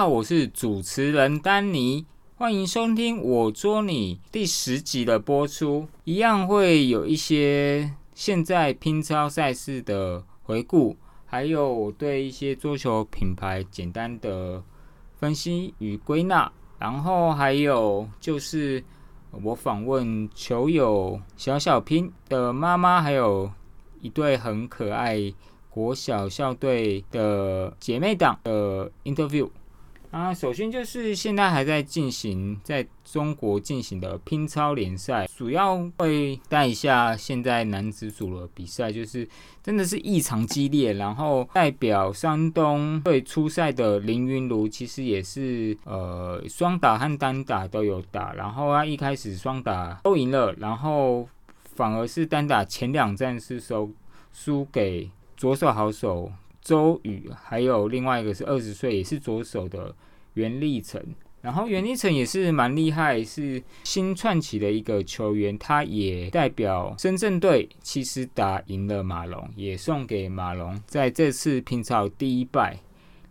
好，我是主持人丹尼，欢迎收听我捉你第十集的播出，一样会有一些现在拼超赛事的回顾，还有对一些桌球品牌简单的分析与归纳，然后还有就是我访问球友小小拼的妈妈，还有一对很可爱。国小校队的姐妹党的 interview 啊，首先就是现在还在进行在中国进行的乒超联赛，主要会带一下现在男子组的比赛，就是真的是异常激烈。然后代表山东队出赛的林云儒，其实也是呃双打和单打都有打，然后他一开始双打都赢了，然后反而是单打前两战是收输给。左手好手周宇，还有另外一个是二十岁也是左手的袁立成，然后袁立成也是蛮厉害，是新串起的一个球员，他也代表深圳队，其实打赢了马龙，也送给马龙在这次拼超第一败。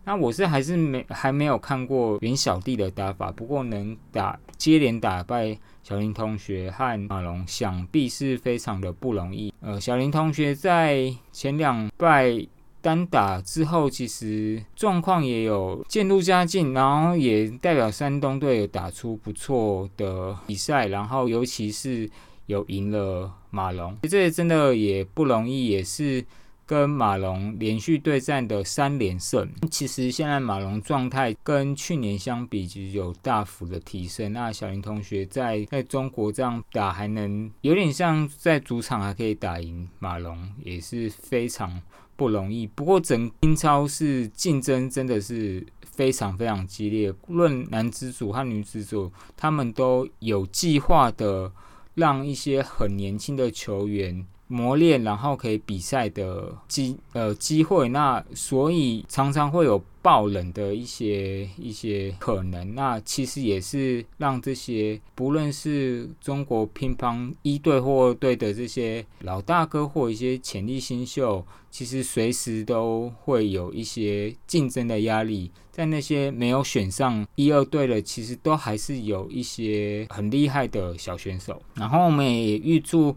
那我是还是没还没有看过袁小弟的打法，不过能打接连打败。小林同学和马龙想必是非常的不容易。呃，小林同学在前两败单打之后，其实状况也有渐入佳境，然后也代表山东队有打出不错的比赛，然后尤其是有赢了马龙，这真的也不容易，也是。跟马龙连续对战的三连胜，其实现在马龙状态跟去年相比，其实有大幅的提升。那小林同学在在中国这样打，还能有点像在主场还可以打赢马龙，也是非常不容易。不过整英超是竞争真的是非常非常激烈，论男子组和女子组，他们都有计划的让一些很年轻的球员。磨练，然后可以比赛的机呃机会，那所以常常会有爆冷的一些一些可能。那其实也是让这些不论是中国乒乓一队或二队的这些老大哥或一些潜力新秀，其实随时都会有一些竞争的压力。在那些没有选上一二队的，其实都还是有一些很厉害的小选手。然后我们也预祝。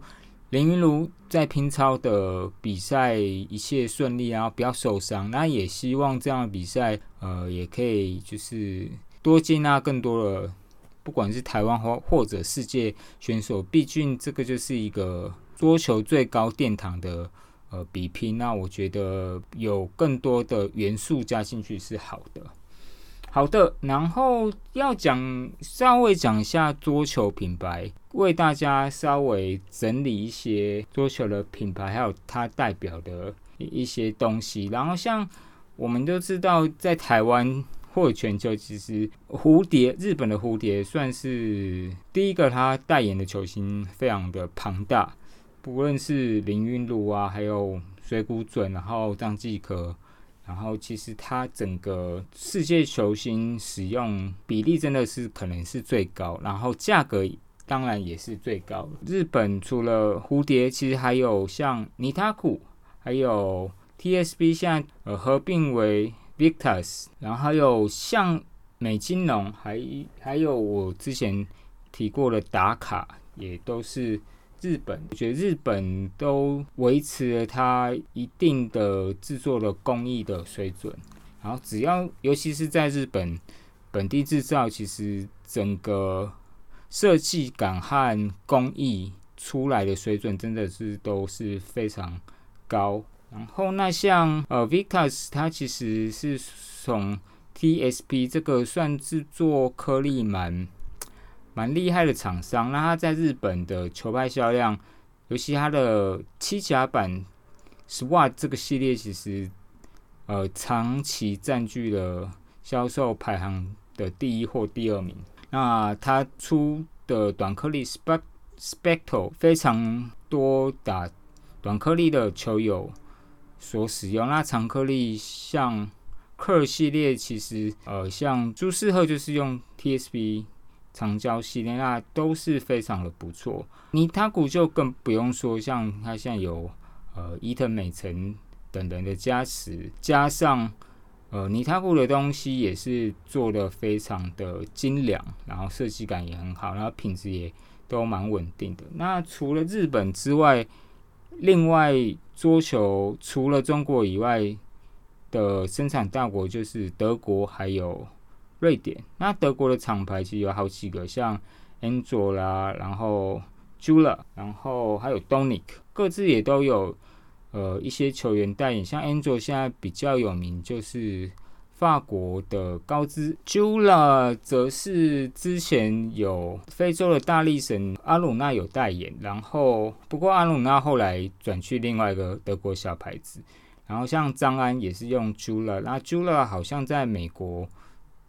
林云如在拼超的比赛一切顺利啊，不要受伤。那也希望这样的比赛，呃，也可以就是多接纳更多的，不管是台湾或或者世界选手。毕竟这个就是一个桌球最高殿堂的呃比拼。那我觉得有更多的元素加进去是好的。好的，然后要讲稍微讲一下桌球品牌，为大家稍微整理一些桌球的品牌，还有它代表的一些东西。然后像我们都知道，在台湾或全球，其实蝴蝶日本的蝴蝶算是第一个，它代言的球星非常的庞大，不论是林昀儒啊，还有水谷隼，然后张继科。然后其实它整个世界球星使用比例真的是可能是最高，然后价格当然也是最高。日本除了蝴蝶，其实还有像尼塔库，还有 TSB 现在呃合并为 Victus，然后还有像美金龙，还还有我之前提过的打卡，也都是。日本，我觉得日本都维持了它一定的制作的工艺的水准，然后只要，尤其是在日本本地制造，其实整个设计感和工艺出来的水准真的是都是非常高。然后那像呃 Vicus，它其实是从 TSP 这个算制作颗粒蛮。蛮厉害的厂商，那他在日本的球拍销量，尤其他的七甲版 SWAT 这个系列，其实呃长期占据了销售排行的第一或第二名。那他出的短颗粒 Spect Spectral 非常多打短颗粒的球友所使用，那长颗粒像克尔系列，其实呃像朱世赫就是用 TSB。长焦系列那都是非常的不错，尼塔古就更不用说，像它现在有呃伊藤美诚等人的加持，加上呃，泥塔库的东西也是做的非常的精良，然后设计感也很好，然后品质也都蛮稳定的。那除了日本之外，另外桌球除了中国以外的生产大国就是德国还有瑞典。那德国的厂牌其实有好几个，像 Angel 啦，然后 Jula，然后还有 Donic，各自也都有。呃，一些球员代言，像 Angel 现在比较有名，就是法国的高兹 Jula，则是之前有非洲的大力神阿鲁纳有代言，然后不过阿鲁纳后来转去另外一个德国小牌子，然后像张安也是用 Jula，那 Jula 好像在美国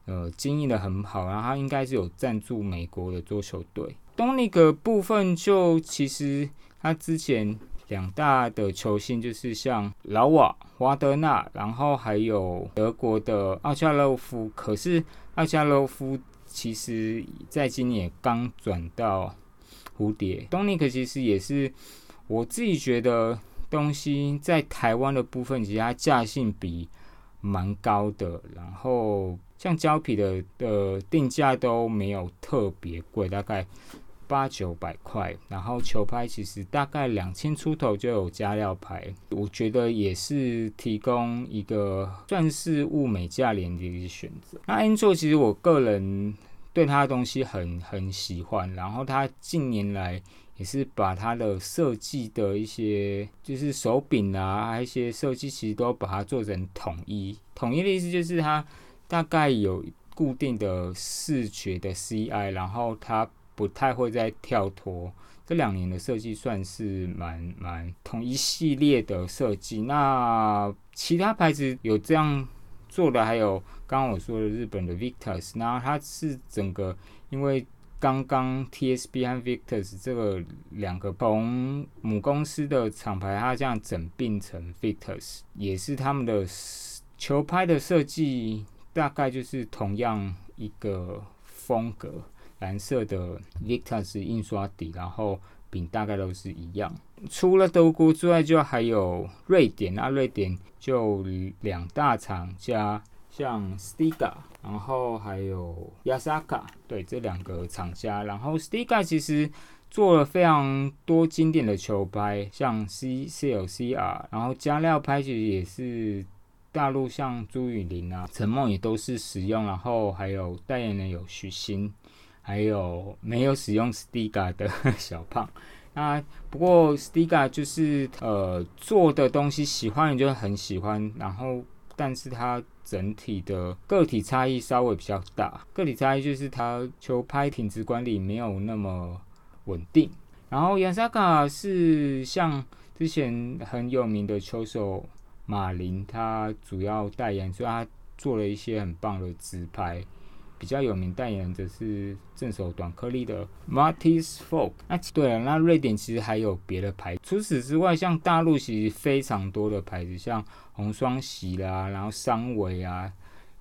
呃经营的很好，然后他应该是有赞助美国的桌球队。东尼克部分就其实他之前。两大的球星就是像劳瓦、华德纳，然后还有德国的奥恰洛夫。可是奥恰洛夫其实在今年刚转到蝴蝶。东尼克其实也是我自己觉得东西在台湾的部分，其实它价性比蛮高的。然后像胶皮的的定价都没有特别贵，大概。八九百块，然后球拍其实大概两千出头就有加料拍，我觉得也是提供一个算是物美价廉的一个选择。那 Angel 其实我个人对他的东西很很喜欢，然后他近年来也是把它的设计的一些就是手柄啊，一些设计其实都把它做成统一。统一的意思就是它大概有固定的视觉的 CI，然后它。不太会再跳脱，这两年的设计算是蛮蛮统一系列的设计。那其他牌子有这样做的，还有刚刚我说的日本的 Victus，那它是整个因为刚刚 TSB 和 Victus 这个两个同母公司的厂牌，它这样整并成 Victus，也是他们的球拍的设计大概就是同样一个风格。蓝色的 Victus 印刷底，然后柄大概都是一样。除了德国之外，就还有瑞典。那瑞典就两大厂家，像 Stiga，然后还有 Yasaka，对这两个厂家。然后 Stiga 其实做了非常多经典的球拍，像 C C L C R，然后加料拍其实也是大陆像朱雨玲啊、陈梦也都是使用。然后还有代言人有许昕。还有没有使用 Stiga 的 小胖？那不过 Stiga 就是呃做的东西喜欢人就很喜欢，然后但是它整体的个体差异稍微比较大，个体差异就是它球拍品质管理没有那么稳定。然后 Yasaka 是像之前很有名的球手马林，他主要代言，所以他做了一些很棒的直拍。比较有名代言人则是正手短颗粒的 Martis Folk。那对了，那瑞典其实还有别的牌。除此之外，像大陆其实非常多的牌子，像红双喜啦，然后三维啊，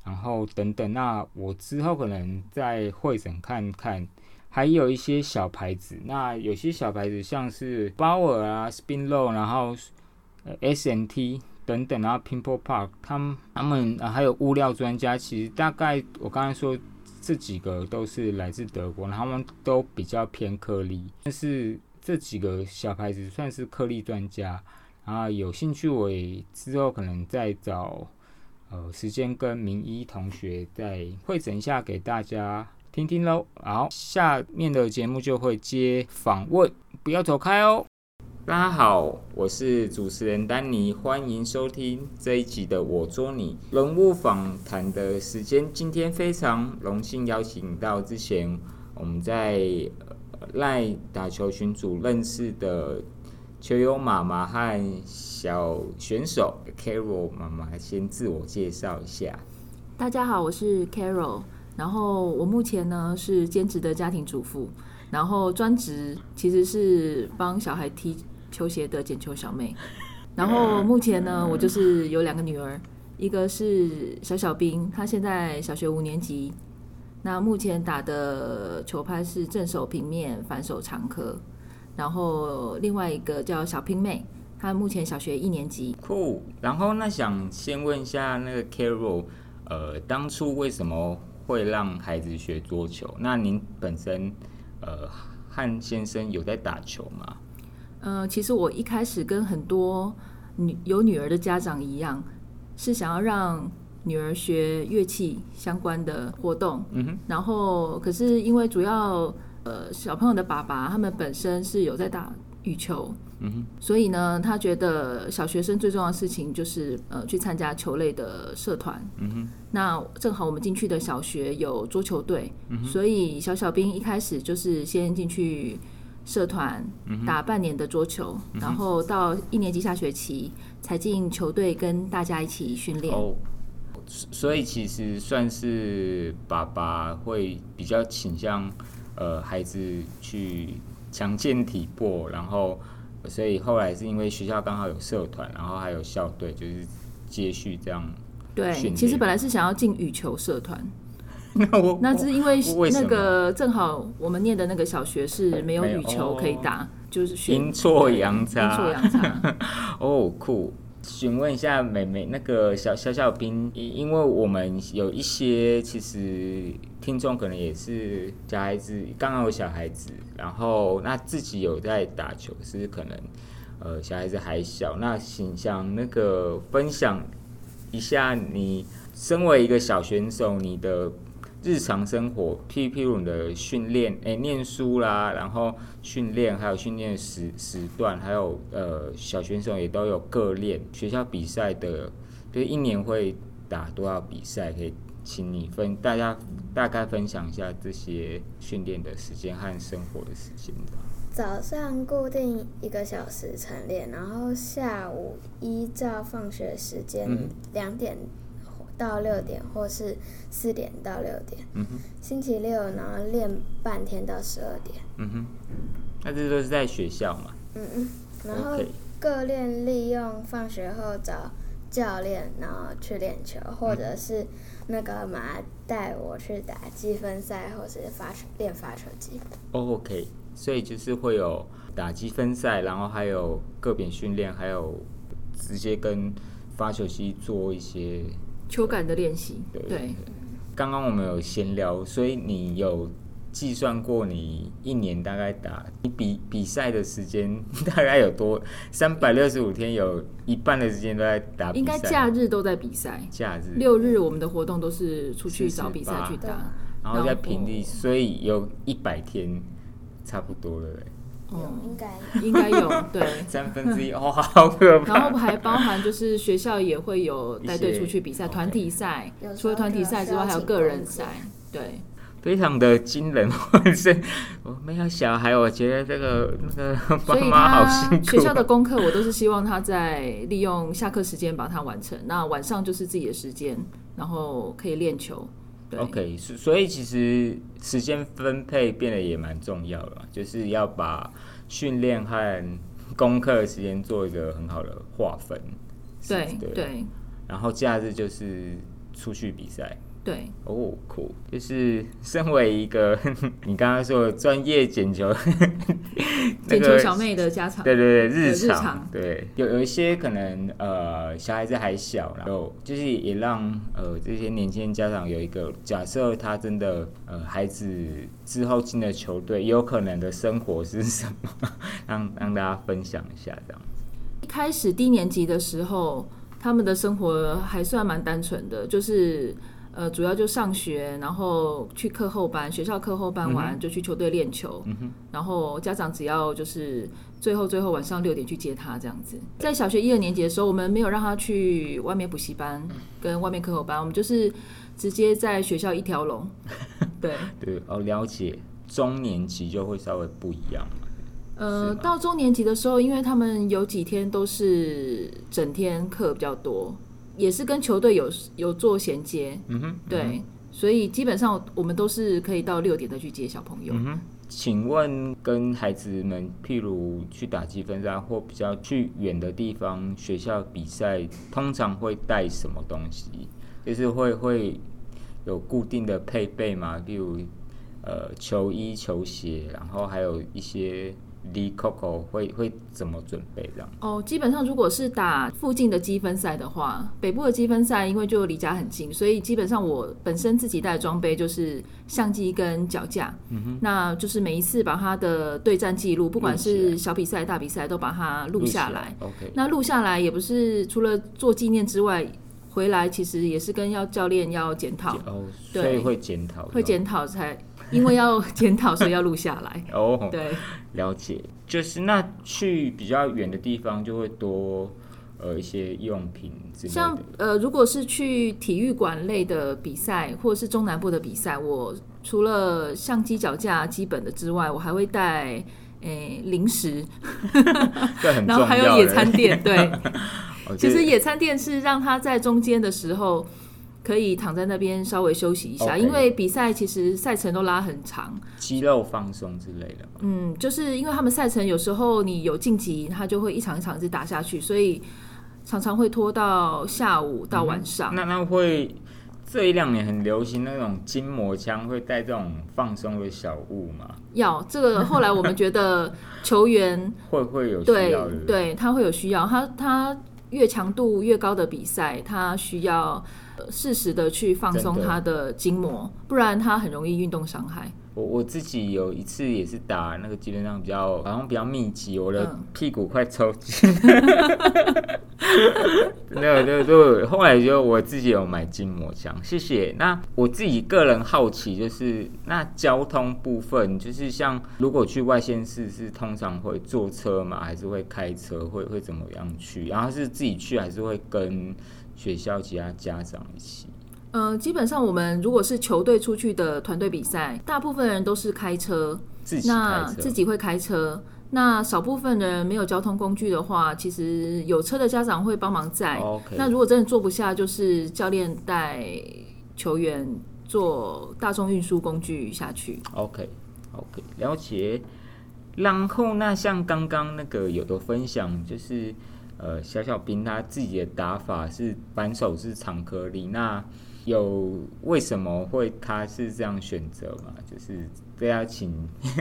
然后等等。那我之后可能在会诊看看，还有一些小牌子。那有些小牌子像是 Bauer 啊，Spin Low，然后 SNT。等等，然后 Pimple Park，他们他们还有物料专家，其实大概我刚才说这几个都是来自德国，他们都比较偏颗粒，但是这几个小牌子算是颗粒专家，然后有兴趣我之后可能再找呃时间跟明一同学再会诊一下给大家听听喽。好，下面的节目就会接访问，不要走开哦。大家好，我是主持人丹尼，欢迎收听这一集的我捉你人物访谈的时间。今天非常荣幸邀请到之前我们在赖打球群组认识的球友妈妈和小选手 Carol 妈妈，先自我介绍一下。大家好，我是 Carol，然后我目前呢是兼职的家庭主妇，然后专职其实是帮小孩踢。球鞋的捡球小妹，然后目前呢，我就是有两个女儿，一个是小小兵，她现在小学五年级，那目前打的球拍是正手平面，反手长颗，然后另外一个叫小拼妹，她目前小学一年级。酷。然后那想先问一下那个 Carol，呃，当初为什么会让孩子学桌球？那您本身呃和先生有在打球吗？呃，其实我一开始跟很多女有女儿的家长一样，是想要让女儿学乐器相关的活动。嗯哼，然后可是因为主要呃小朋友的爸爸他们本身是有在打羽球，嗯哼，所以呢，他觉得小学生最重要的事情就是呃去参加球类的社团。嗯哼，那正好我们进去的小学有桌球队，嗯所以小小兵一开始就是先进去社团嗯打半年的桌球，然后到一年级下学期才进球队跟大家一起训练。哦，所所以其实算是爸爸会比较倾向呃孩子去强健体魄，然后所以后来是因为学校刚好有社团，然后还有校队，就是接续这样。对，其实本来是想要进羽球社团，那我那是因为那个正好我们念的那个小学是没有羽球可以打，就是选阴错阳差阴错阳差。哦，酷。询问一下美美那个小小小兵，因因为我们有一些其实听众可能也是小孩子，刚刚有小孩子，然后那自己有在打球，是可能呃小孩子还小，那请想那个分享一下你身为一个小选手，你的日常生活，譬譬如你的训练，哎、念书啦，然后训练，还有训练时时段，还有呃小选手也都有各练。学校比赛的，就是一年会打多少比赛？可以请你分大家大概分享一下这些训练的时间和生活的时间。早上固定一个小时晨练，然后下午依照放学时间嗯两点到六点，或是四点到六点。嗯哼，星期六然后练半天到十二点。嗯哼，那这都是在学校嘛嗯嗯，然后各练利用放学后找教练，然后去练球，或者是那个马带我去打积分赛，或是发球练发球机。哦 OK，所以就是会有打积分赛，然后还有个别训练，还有直接跟发球机做一些球感的练习，对对，刚刚我们有闲聊，所以你有计算过你一年大概打你比比赛的时间大概有多？三百六十五天有一半的时间都在打比赛，应该假日都在比赛。假日。六日我们的活动都是出去找比赛去打，然后在平地，所以有一百天差不多了嘞，有嗯，应该应该有 对。三分之一哦，好可怕。然后还包含就是学校也会有带队出去比赛，团体赛除了团体赛之外，还有个人赛，对。非常的惊人，或是我没有小孩，我觉得这个那个爸 所以妈好他辛苦。学校的功课，我都是希望他在利用下课时间把它完成。那晚上就是自己的时间，然后可以练球。对 OK，所所以其实时间分配变得也蛮重要的，就是要把训练和功课的时间做一个很好的划分。对对，对然后假日就是出去比赛。对，哦，酷！就是身为一个 你刚刚说的专业捡球，那捡球个小妹的家常。对对对，日日常常对有有一些可能呃小孩子还小，然后就是也让呃这些年轻人家长有一个假设，他真的呃孩子之后进了球队，有可能的生活是什么，让让大家分享一下这样。一开始低年级的时候，他们的生活还算蛮单纯的，就是呃，主要就上学，然后去课后班，学校课后班完、就去球队练球，嗯，然后家长只要就是最后最后晚上六点去接他这样子。在小学一二年级的时候，我们没有让他去外面补习班跟外面课后班，我们就是直接在学校一条龙。对，对哦，了解。中年级就会稍微不一样。呃，到中年级的时候，因为他们有几天都是整天课比较多，也是跟球队有有做衔接，嗯哼，对，所以基本上我们都是可以到六点再去接小朋友。嗯哼，请问跟孩子们，譬如去打积分赛或比较去远的地方，学校比赛通常会带什么东西？就是会会有固定的配备吗？例如呃球衣、球鞋，然后还有一些离 Coco 会会怎么准备这样？哦，基本上如果是打附近的积分赛的话，北部的积分赛因为就离家很近，所以基本上我本身自己带的装备就是相机跟脚架，嗯哼、那就是每一次把他的对战记录，不管是小比赛、大比赛，都把它录下来。OK，那录下来也不是除了做纪念之外，回来其实也是跟要教练要检讨，哦，对所以会检讨，会检讨才，因为要检讨，所以要录下来。哦，对，了解，就是那去比较远的地方就会多呃一些用品之类像。呃，如果是去体育馆类的比赛，或者是中南部的比赛，我除了相机、脚架基本的之外，我还会带诶、零食 然后还有野餐垫。对，其实野餐垫是让他在中间的时候可以躺在那边稍微休息一下因为比赛其实赛程都拉很长。肌肉放松之类的。嗯，就是因为他们赛程有时候你有晋级，他就会一场一场一直打下去，所以常常会拖到下午到晚上。那那会这一两年很流行那种筋膜枪，会带这种放松的小物嘛？要这个后来我们觉得球员 会会有需对要的。对他会有需要，他他越强度越高的比赛，他需要呃适时的去放松他的筋膜，不然他很容易运动伤害。我我自己有一次也是打那个基本上比较好像比较密集，我的嗯屁股快抽筋。那个就就后来就我自己有买筋膜枪，谢谢。那我自己个人好奇就是，那交通部分就是像如果去外县市是通常会坐车嘛，还是会开车，会会怎么样去？然后是自己去还是会跟学校其他家长一起？呃，基本上我们如果是球队出去的团队比赛，大部分人都是开车，自己那自己会开车。那少部分人没有交通工具的话，其实有车的家长会帮忙载。那如果真的坐不下，就是教练带球员坐大众运输工具下去。OK OK，了解。然后那像刚刚那个有的分享，就是呃小小兵他自己的打法是反手是长颗粒，那有为什么会他是这样选择嘛？就是大家请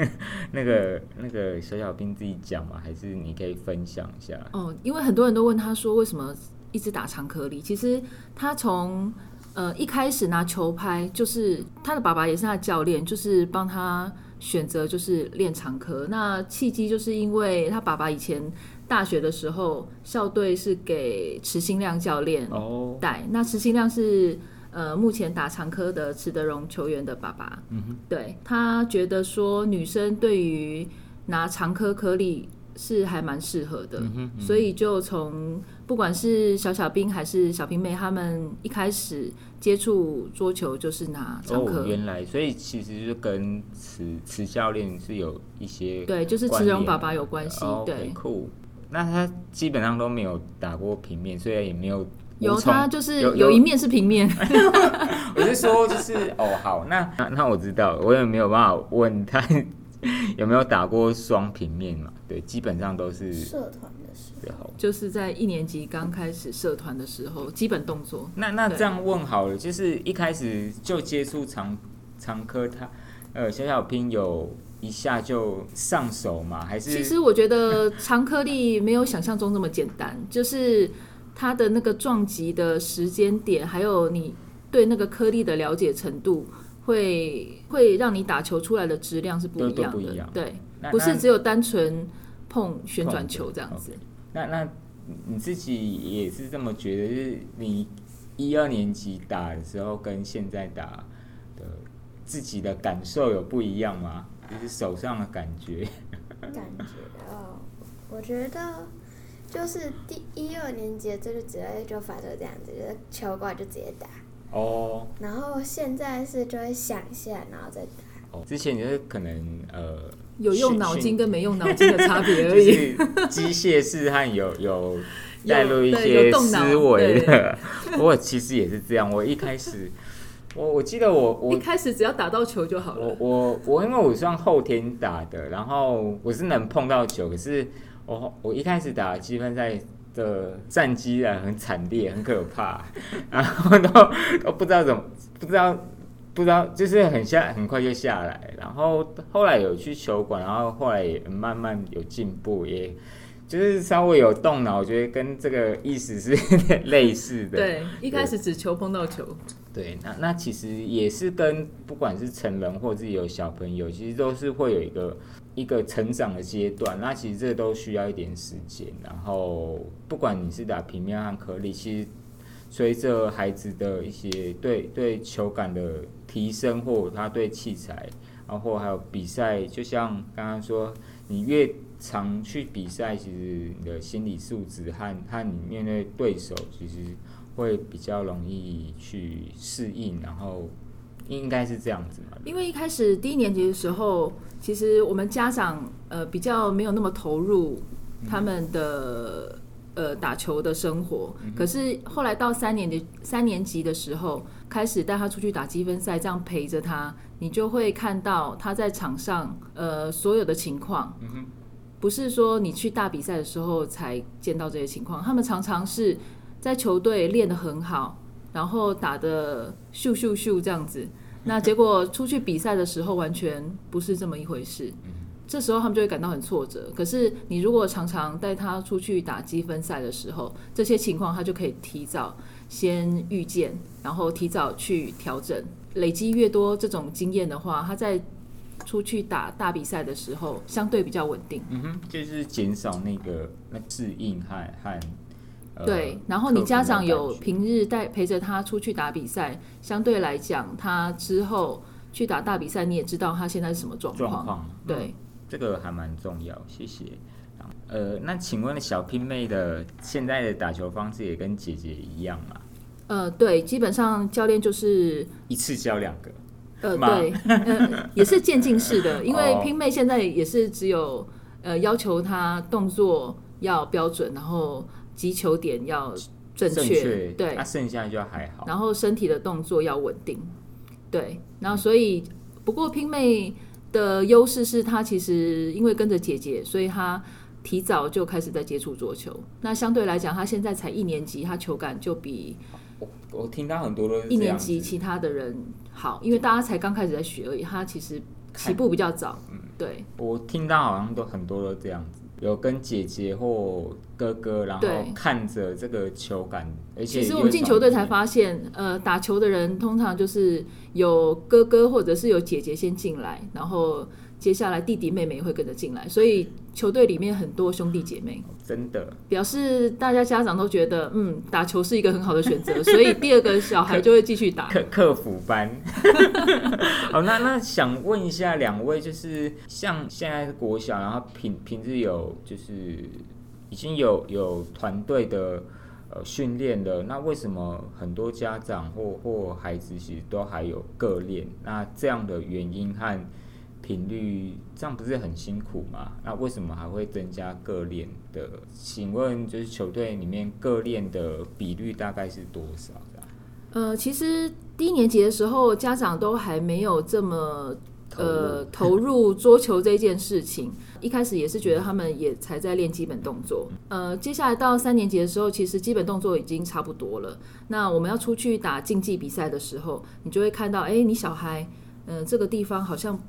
那个那个小小兵自己讲嘛，还是你可以分享一下？哦，因为很多人都问他说为什么一直打长颗粒，其实他从呃一开始拿球拍，就是他的爸爸也是他的教练，就是帮他选择就是练长颗。那契机就是因为他爸爸以前大学的时候校队是给池新亮教练哦，带，那池新亮是。呃，目前打长科的池德荣球员的爸爸，嗯哼，对他觉得说女生对于拿长科颗粒是还蛮适合的，嗯哼，嗯所以就从不管是小小兵还是小平妹，他们一开始接触桌球就是拿长科，哦，原来所以其实就跟池池教练是有一些对，就是池荣爸爸有关系，哦对。那他基本上都没有打过平面，所以也没有有他就是有有一面是平面，我是说，就是哦，好，那那那我知道，我也没有办法问他 有没有打过双平面嘛？对，基本上都是社团的时候。就是在一年级刚开始社团的时候，基本动作。那那这样问好了，就是一开始就接触长长科，他呃小小拼有一下就上手嘛？还是其实我觉得长颗粒没有想象中那么简单，就是它的那个撞击的时间点，还有你对那个颗粒的了解程度，会会让你打球出来的质量是不一样不一样对，不是只有单纯碰旋转球这样子。那那你自己也是这么觉得？就是你一二年级打的时候跟现在打的自己的感受有不一样吗？就是手上的感觉。感觉哦，我觉得就是第一二年级这就直接就发生这样子，就是球过来就直接打，哦然后现在是就会想一下，然后再打。哦，之前就是可能呃，有用脑筋跟没用脑筋的差别而就已。是机械式和有有有带入一些动脑思维的。我其实也是这样，我一开始，我我记得我我一开始只要打到球就好了。我我我因为我算后天打的，然后我是能碰到球，可是我我一开始打积分赛的战绩啊很惨烈，很可怕，然后都都不知道怎么不知道不知道，就是很下很快就下来，然后后来有去球馆，然后后来也慢慢有进步，也就是稍微有动脑，我觉得跟这个意思是 类似的。对，一开始只球碰到球，对，那那其实也是跟不管是成人或自己有小朋友，其实都是会有一个一个成长的阶段。那其实这都需要一点时间。然后不管你是打平面和颗粒，其实随着孩子的一些对对球感的提升，或他对器材，然后还有比赛，就像刚刚说，你越常去比赛，其实你的心理素质和和你面对对手，其实会比较容易去适应，然后应该是这样子嘛。因为一开始低年级的时候，其实我们家长呃比较没有那么投入他们的呃打球的生活，可是后来到三年级三年级的时候，开始带他出去打积分赛，这样陪着他，你就会看到他在场上呃所有的情况。嗯不是说你去大比赛的时候才见到这些情况，他们常常是在球队练得很好，然后打的咻咻咻这样子，那结果出去比赛的时候完全不是这么一回事，这时候他们就会感到很挫折。可是你如果常常带他出去打积分赛的时候，这些情况他就可以提早先预见，然后提早去调整，累积越多这种经验的话，他在出去打大比赛的时候相对比较稳定。嗯哼，就是减少那个那适应和和。呃对，然后你家长有平日带陪着他出去打比赛，相对来讲，他之后去打大比赛，你也知道他现在是什么状况。状况，对，这个还蛮重要，谢谢。呃，那请问小拼妹的现在的打球方式也跟姐姐一样吗？呃，对，基本上教练就是一次教两个？呃，对，呃，也是渐进式的，因为哦拼妹现在也是只有呃要求他动作要标准，然后击球点要正正确，对。那、，剩下就还好。然后身体的动作要稳定，对，然后所以不过拼妹的优势是她其实因为跟着姐姐，所以她提早就开始在接触桌球。那相对来讲，她现在才一年级，她球感就比我我听到很多都是一年级其他的人好，因为大家才刚开始在学而已，她其实起步比较早，嗯。对。我听到好像都很多都这样子，有跟姐姐或哥哥，然后看着这个球感，而且其实我们进球队才发发现，呃，打球的人通常就是有哥哥或者是有姐姐先进来，然后接下来弟弟妹妹会跟着进来，所以球队里面很多兄弟姐妹，真的表示大家家长都觉得，嗯，打球是一个很好的选择，所以第二个小孩就会继续打。客客服班。好，那那想问一下两位，就是像现在是国小，然后平平日有就是已经有有团队的呃训练了，那为什么很多家长或或孩子其实都还有个练？那这样的原因和频率，这样不是很辛苦吗？那为什么还会增加各练的？请问就是球队里面各练的比率大概是多少？呃，其实低年级的时候，家长都还没有这么呃投入桌球这件事情。一开始也是觉得他们也才在练基本动作。呃，接下来到三年级的时候，其实基本动作已经差不多了。那我们要出去打竞技比赛的时候，你就会看到，哎，你小孩，呃，这个地方好像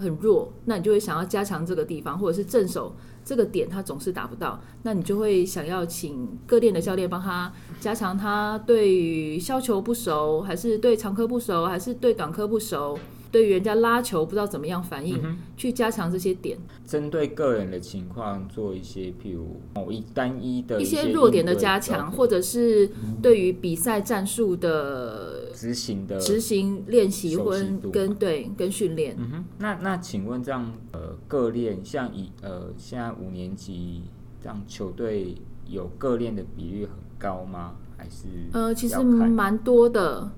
很弱，那你就会想要加强这个地方，或者是正手这个点他总是达不到，那你就会想要请各店的教练帮他加强他对于削球不熟，还是对长科不熟，还是对短科不熟，对于人家拉球不知道怎么样反应，去加强这些点，针对个人的情况做一些，譬如某一单一的一些些弱点的加强，或者是对于比赛战术的执行的执行练习或跟对跟训练。嗯哼，那那请问这样呃各练像以呃现在五年级这样球队有各练的比率很高吗？还是呃，其实蛮多的。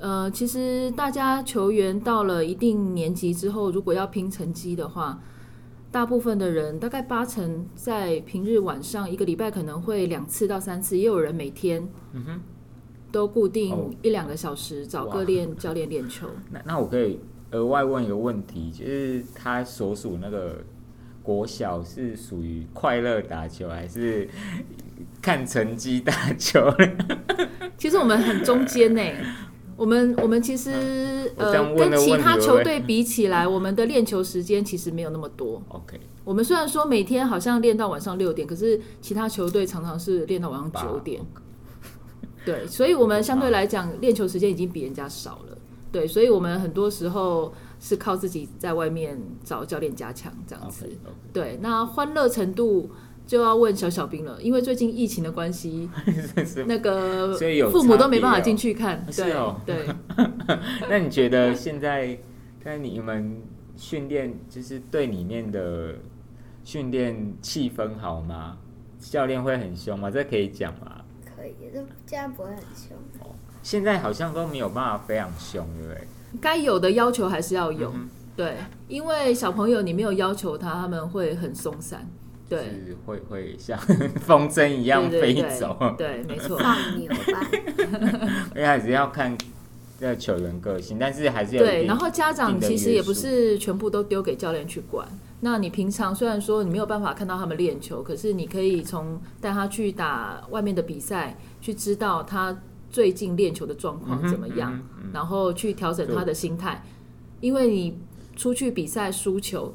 呃，其实大家球员到了一定年级之后，如果要拼成绩的话，大部分的人大概八成在平日晚上一个礼拜可能会两次到三次，也有人每天嗯哼，都固哦定一两个小时找哇各练教练练球。那那我可以额外问一个问题，就是他所属那个国小是属于快乐打球，还是看成绩打球呢？其实我们很中间呢，我们我们其实呃跟其他球队比起来，我们的练球时间其实没有那么多。OK，我们虽然说每天好像练到晚上六点，可是其他球队常常是练到晚上九点。对，所以我们相对来讲练球时间已经比人家少了。对，所以我们很多时候是靠自己在外面找教练加强这样子。对，那欢乐程度就要问小小兵了，因为最近疫情的关系，那个所以有父母都没办法进去看。对、是哦对，那你觉得现在在你们训练，就是队里面的训练气氛好吗？教练会很凶吗？这可以讲吗？可以，这这样不会很凶。现在好像都没有办法非常凶，对不对？该有的要求还是要有。嗯对，因为小朋友你没有要求他，他们会很松散。对，是会会像 风筝一样飞对对对走，对，没错。放牛吧，因为还是要看这个球员个性，但是还是有一对，定然后家长其实也不是全部都丢给教练去管。那你平常虽然说你没有办法看到他们练球，可是你可以从带他去打外面的比赛，去知道他最近练球的状况怎么样，嗯哼嗯哼然后去调整他的心态。因为你出去比赛输球，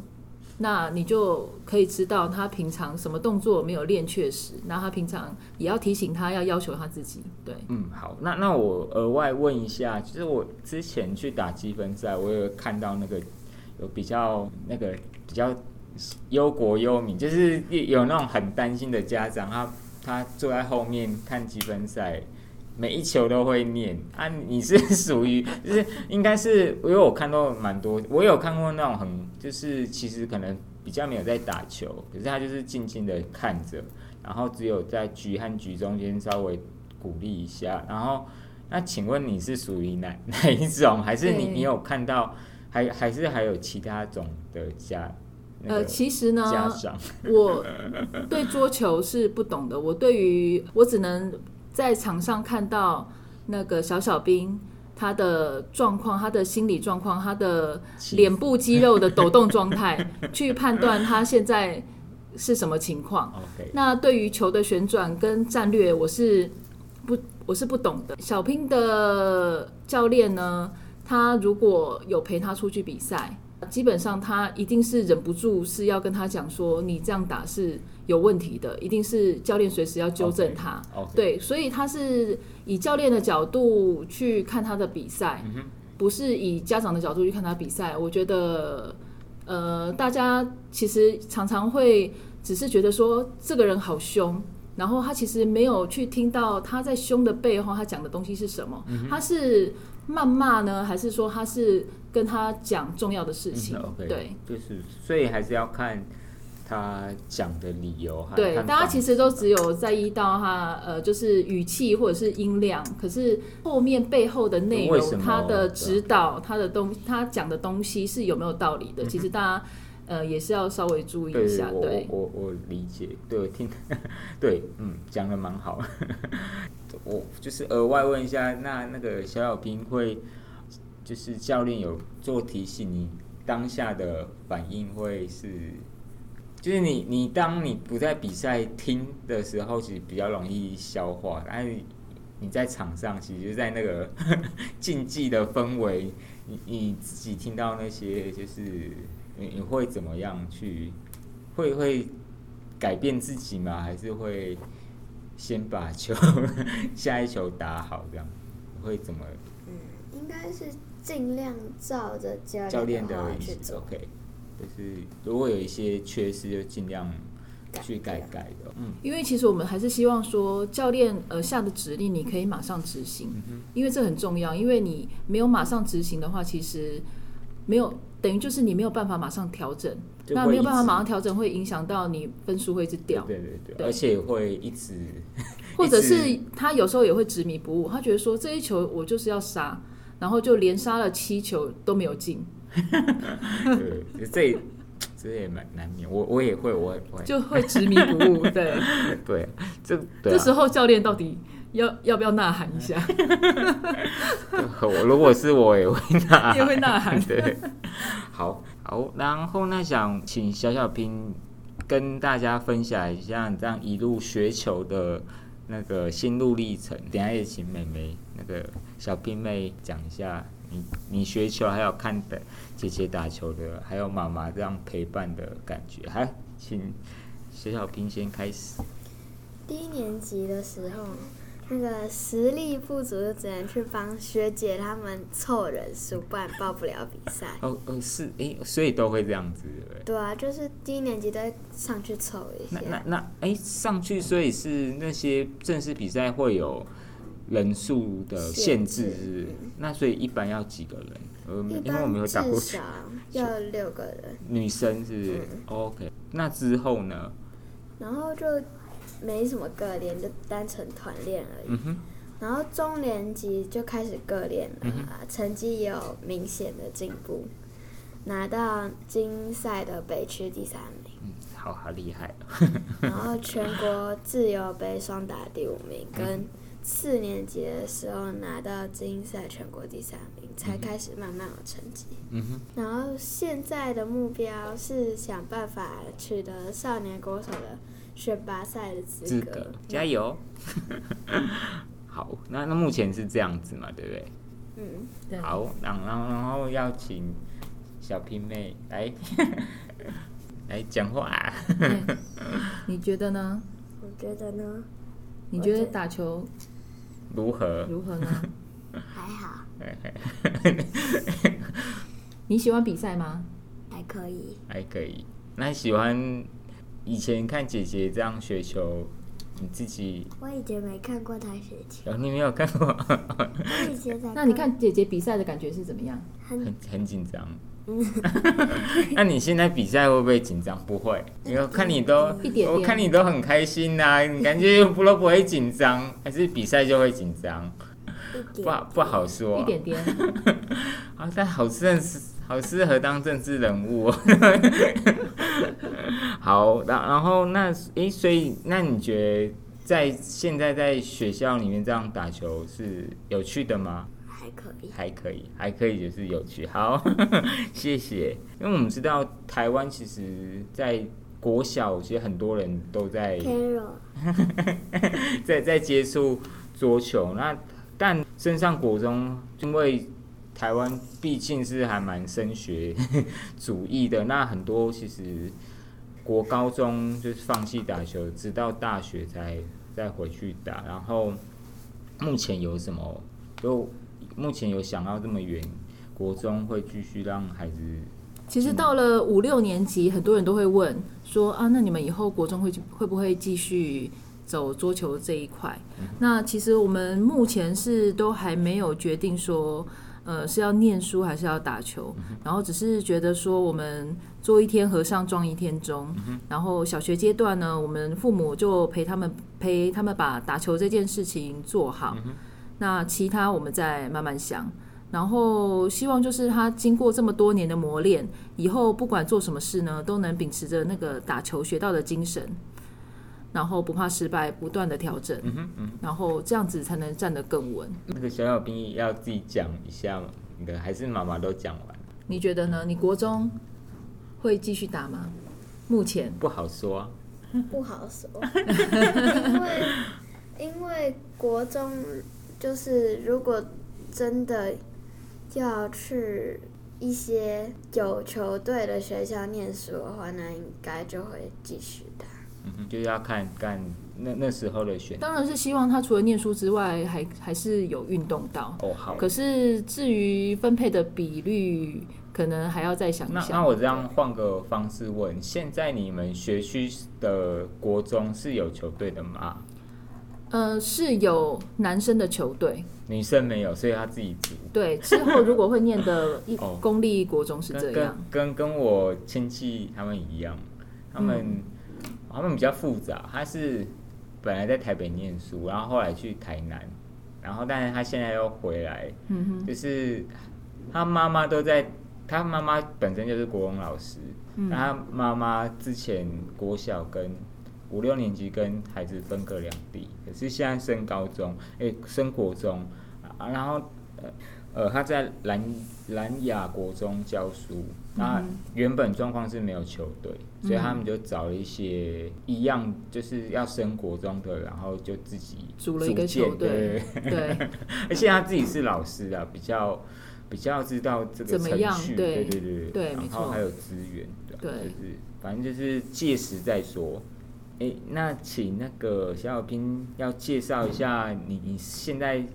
那你就可以知道他平常什么动作没有练确实，那他平常也要提醒他，要要求他自己。对，嗯，好，那那我额外问一下，就是我之前去打积分赛，我有看到那个有比较那个比较忧国忧民，就是有那种很担心的家长，他他坐在后面看积分赛，每一球都会念啊。你是 属于就是应该是，因为我看到蛮多，我有看过那种很就是其实可能比较没有在打球，可是他就是静静的看着，然后只有在局和局中间稍微鼓励一下。然后那请问你是属于哪 哪一种？还是你你有看到还还是还有其他种的家？呃，其实呢，家长 我对桌球是不懂的，我对于我只能在场上看到那个小小兵他的状况、他的心理状况、他的脸部肌肉的抖动状态，去判断他现在是什么情况。那对于球的旋转跟战略，我是不我是不懂的。小兵的教练呢，他如果有陪他出去比赛，基本上他一定是忍不住是要跟他讲说，你这样打是有问题的，一定是教练随时要纠正他。对，所以他是以教练的角度去看他的比赛，嗯不是以家长的角度去看他比赛。我觉得，呃，大家其实常常会只是觉得说这个人好凶，然后他其实没有去听到他在凶的背后他讲的东西是什么。嗯他是谩骂呢，还是说他是跟他讲重要的事情？对。就是所以还是要看他讲的理由和对，大家其实都只有在意到他呃，就是语气或者是音量，可是后面背后的内容，他的指导，他的东，他讲的东西是有没有道理的？其实大家呃也是要稍微注意一下，我对。我我我理解，对我听，对，嗯，讲的蛮好。我就是额外问一下，那那个小小兵会，就是教练有做提醒，你当下的反应会是，就是你你当你不在比赛听的时候，其实比较容易消化，但是你在场上，其实在那个 竞技的氛围，你你自己听到那些，就是你你会怎么样去，会会改变自己吗？还是会先把球 下一球打好这样？会怎么嗯，应该是尽量照着教教练练的去做。？OK，就是如果有一些缺失，就尽量去改改的。嗯因为其实我们还是希望说，教练呃下的指令你可以马上执行，嗯因为这很重要。因为你没有马上执行的话，其实没有等于就是你没有办法马上调整，那没有办法马上调整，会影响到你分数会一直掉。对对对，对而且会一直或者是他有时候也会执迷不悟，他觉得说这一球我就是要杀，然后就连杀了七球都没有进，对，这也这也蛮难免。我我也会，我也会，就会执迷不悟。对，对，这对这啊时候教练到底要要不要呐喊一下？我如果是我也会呐喊，也会呐喊对，好好，然后呢想请小小兵跟大家分享一下你这样一路学球的那个心路历程。等下也请妹妹那个小兵妹讲一下，你你学球还有看的姐姐打球的，还有妈妈这样陪伴的感觉。还请小小兵先开始。低年级的时候，那个实力不足，就只能去帮学姐他们凑人数，不然报不了比赛。哦哦是，诶，所以都会这样子，对不对？对啊，就是低年级都会上去凑一那那。那，哎、上去，所以是那些正式比赛会有人数的限制，是不是嗯那所以一般要几个人？呃，因为我们有打过至少要六个人，女生，是不是、o k 那之后呢？然后就没什么个练，就单纯团练而已。嗯哼，然后中年级就开始个练了、成绩也有明显的进步，拿到金赛的北区第三名，嗯，好好厉害哦。然后全国自由杯双打第五名，嗯。跟四年级的时候拿到精英赛全国第三名，才开始慢慢有成绩。嗯哼，然后现在的目标是想办法取得少年国手的选拔赛的资格资格，加油。好，那那目前是这样子嘛，对不对？嗯，对，好，然然后然后要请小平妹来 来讲话、对你觉得呢？我觉得呢你觉得打球如何？如何呢？还好，你喜欢比赛吗？还可以。还可以。那喜欢以前看姐姐这样学球，你自己我以前没看过她学球，哦，你没有看过，我以前才那你看姐姐比赛的感觉是怎么样？很很很紧张。那你现在比赛会不会紧张？不会，因为看你都一点点我看你都很开心呐、你感觉不都不会紧张，还是比赛就会紧张？不好不好说。一点点。啊，但好正是好适合当政治人物、哦。好，然然后那诶，所以那你觉得在现在在学校里面这样打球是有趣的吗？还可以。还可以，还可以，就是有趣。好，谢谢。因为我们知道台湾其实，在国小其实很多人都在 在在接触桌球，那但升上国中，因为台湾毕竟是还蛮升学 主义的，那很多其实国高中就是放弃打球，直到大学才再回去打。然后目前有什么？就目前有想到这么远，国中会继续让孩子其实到了五六年级，很多人都会问说啊，那你们以后国中会会不会继续走桌球这一块？那其实我们目前是都还没有决定说，呃，是要念书还是要打球，然后只是觉得说我们做一天和尚撞一天钟，然后小学阶段呢，我们父母就陪他们陪他们把打球这件事情做好，那其他我们再慢慢想。然后希望就是他经过这么多年的磨练，以后不管做什么事呢，都能秉持着那个打球学到的精神，然后不怕失败，不断的调整，然后这样子才能站得更稳。那个小小兵要自己讲一下吗？你的还是妈妈都讲完？你觉得呢？你国中会继续打吗？目前不好说、啊。不好说，因为因为国中就是如果真的要去一些有球队的学校念书的话，那应该就会继续的。嗯哼，就是要看看那那时候的选。当然是希望他除了念书之外，还还是有运动到。哦，好。可是至于分配的比率，可能还要再想一那想。那我这样换个方式问：现在你们学区的国中是有球队的吗？呃，是有男生的球队，女生没有，所以他自己组。对，之后如果会念的 一哦。公立国中是这样。跟，跟跟我亲戚他们一样，他们、嗯。他们比较复杂。他是本来在台北念书，然后后来去台南，然后但是他现在又回来，嗯哼，就是他妈妈都在，他妈妈本身就是国文老师，嗯。那他妈妈之前国小跟五六年级跟孩子分隔两地，可是现在升高中，诶、升国中，啊，然后呃呃他在蓝蓝雅国中教书，那嗯。原本状况是没有球队，所以他们就找了一些一样就是要升国中的，然后就自己组了一个建球队，对，而且他自己是老师啊，比较比较知道这个程序，对对对对然后还有资源，对。就是反正就是届时再说。哎，那请那个小小兵要介绍一下你你现在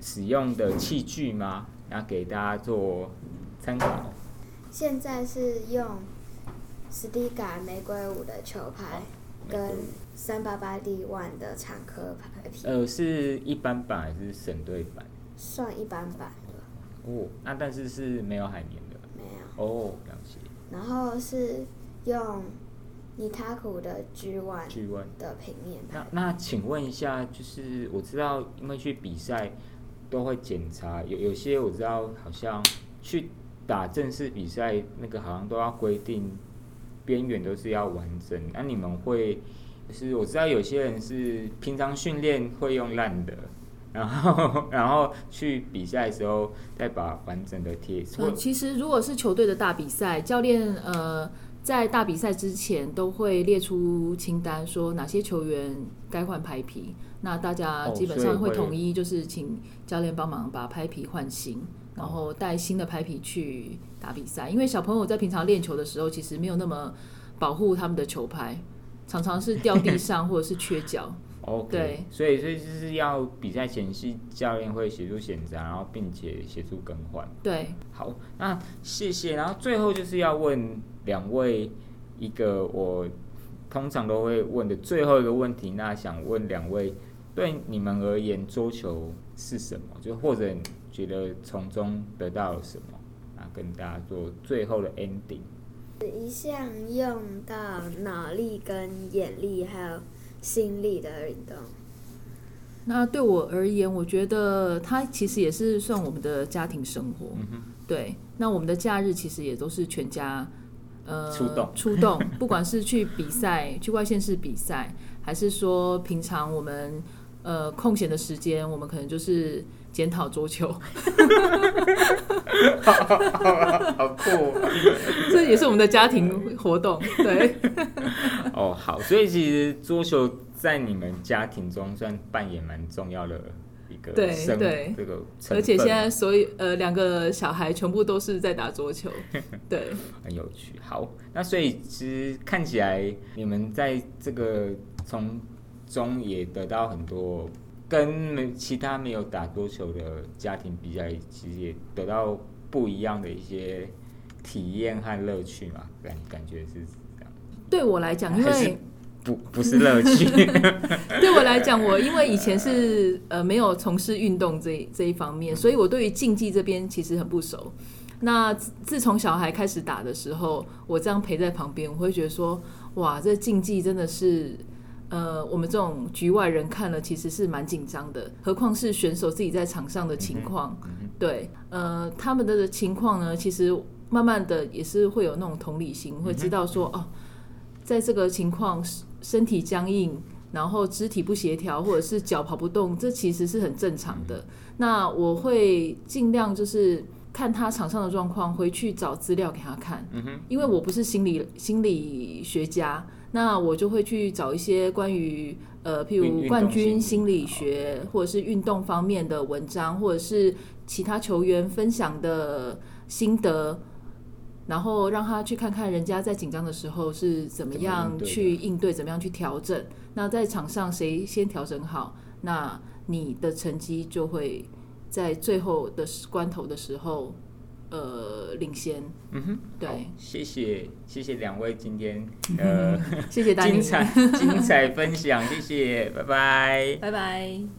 使用的器具吗？然后给大家做参考。现在是用斯蒂嘎玫瑰五的球拍跟三八八 D One 的长颗牌皮，呃，是一般版还是省队版？算一般版的，哦，那但是是没有海绵的。没有。哦，了解。然后是用尼塔库的 G One 去问。的平面那牌，那请问一下，就是我知道，因为去比赛都会检查，有有些我知道好像去打正式比赛，那个好像都要规定边缘都是要完整。那你们会，就是我知道有些人是平常训练会用烂的，然后然后去比赛的时候再把完整的贴。嗯，其实如果是球队的大比赛，教练呃在大比赛之前都会列出清单，说哪些球员该换拍皮。那大家基本上会统一，就是请教练帮忙把拍皮换新，然后带新的拍皮去打比赛。因为小朋友在平常练球的时候，其实没有那么保护他们的球拍，常常是掉地上或者是缺角。OK，对所以所以就是要比赛前是教练会协助选择，然后并且协助更换。对，好，那谢谢。然后最后就是要问两位一个我通常都会问的最后一个问题，那想问两位，对你们而言，桌球是什么？就或者觉得从中得到了什么？啊，跟大家做最后的 ending。一项用到脑力跟眼力还有心力的运动。那对我而言，我觉得它其实也是算我们的家庭生活。嗯，对，那我们的假日其实也都是全家呃出动出动，不管是去比赛、去外县市比赛，还是说平常我们呃空闲的时间，我们可能就是检讨桌球，好酷哦、这也是我们的家庭活动。对，哦，好，所以其实桌球在你们家庭中算扮演蛮重要的一个对对这个，而且现在所有呃两个小孩全部都是在打桌球。对，很有趣。好，那所以其实看起来你们在这个从中也得到很多跟没其他没有打桌球的家庭比较，其实也得到不一样的一些体验和乐趣嘛，感感觉是这样，对我来讲，因为不不是乐趣。对我来讲，我因为以前是呃没有从事运动这这一方面，所以我对于竞技这边其实很不熟。那自自从小孩开始打的时候，我这样陪在旁边，我会觉得说，哇，这竞技真的是，呃，我们这种局外人看了其实是蛮紧张的，何况是选手自己在场上的情况。对，呃，他们的情况呢，其实慢慢的也是会有那种同理心，会知道说，哦，在这个情况，身体僵硬，然后肢体不协调，或者是脚跑不动，这其实是很正常的。那我会尽量就是看他场上的状况，回去找资料给他看。嗯哼，因为我不是心理心理学家，那我就会去找一些关于呃，譬如冠军心心理理学或者是运动方面的文章，或者是其他球员分享的心得。然后让他去看看人家在紧张的时候是怎么样去应对，怎么样去调整。那在场上谁先调整好，那你的成绩就会在最后的关头的时候，呃，领先。嗯哼，对谢谢谢谢两位今天 呃谢谢大家精，彩精彩分享，谢谢，拜拜。拜拜。